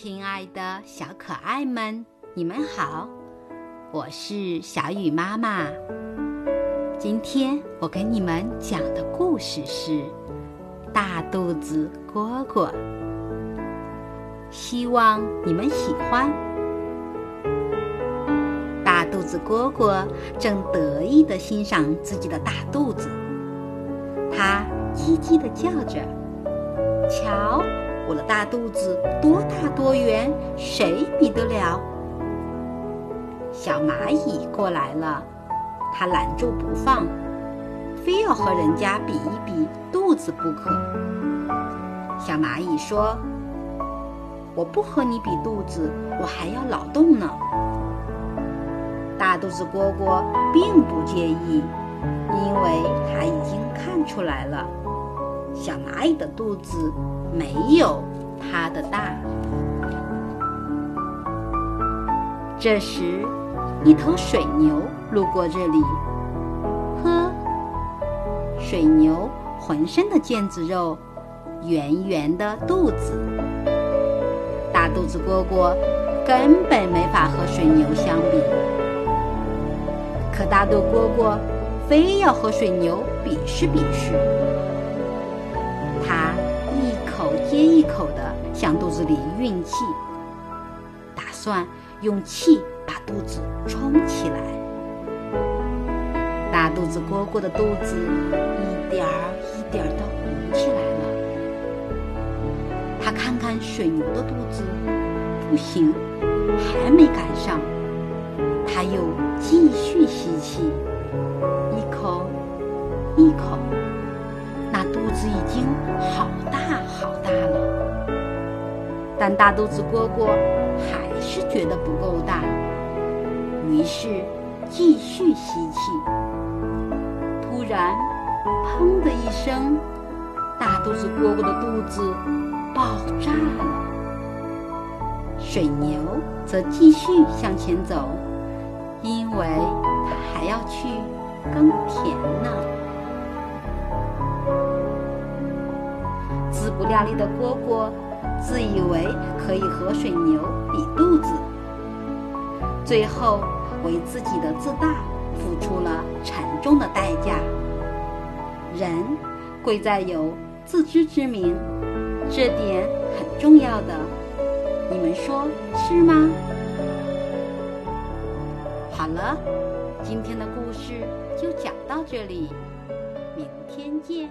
亲爱的小可爱们，你们好，我是小雨妈妈。今天我给你们讲的故事是《大肚子蝈蝈》，希望你们喜欢。大肚子蝈蝈正得意地欣赏自己的大肚子，它叽叽地叫着：“瞧！”我的大肚子多大多圆，谁比得了？小蚂蚁过来了，它拦住不放，非要和人家比一比肚子不可。小蚂蚁说：“我不和你比肚子，我还要劳动呢。”大肚子蝈蝈并不介意，因为它已经看出来了。小蚂蚁的肚子没有它的大。这时，一头水牛路过这里。呵，水牛浑身的腱子肉，圆圆的肚子，大肚子蝈蝈根本没法和水牛相比。可大肚蝈蝈非要和水牛比试比试。口的向肚子里运气，打算用气把肚子充起来。大肚子蝈蝈的肚子一点儿一点儿地鼓起来了。他看看水牛的肚子，不行，还没赶上。他又继续吸气，一口，一口。那肚子已经好大好大了，但大肚子蝈蝈还是觉得不够大，于是继续吸气。突然，砰的一声，大肚子蝈蝈的肚子爆炸了。水牛则继续向前走，因为它还要去耕田呢。自不量力的蝈蝈，自以为可以和水牛比肚子，最后为自己的自大付出了沉重的代价。人贵在有自知之明，这点很重要的，你们说是吗？好了，今天的故事就讲到这里，明天见。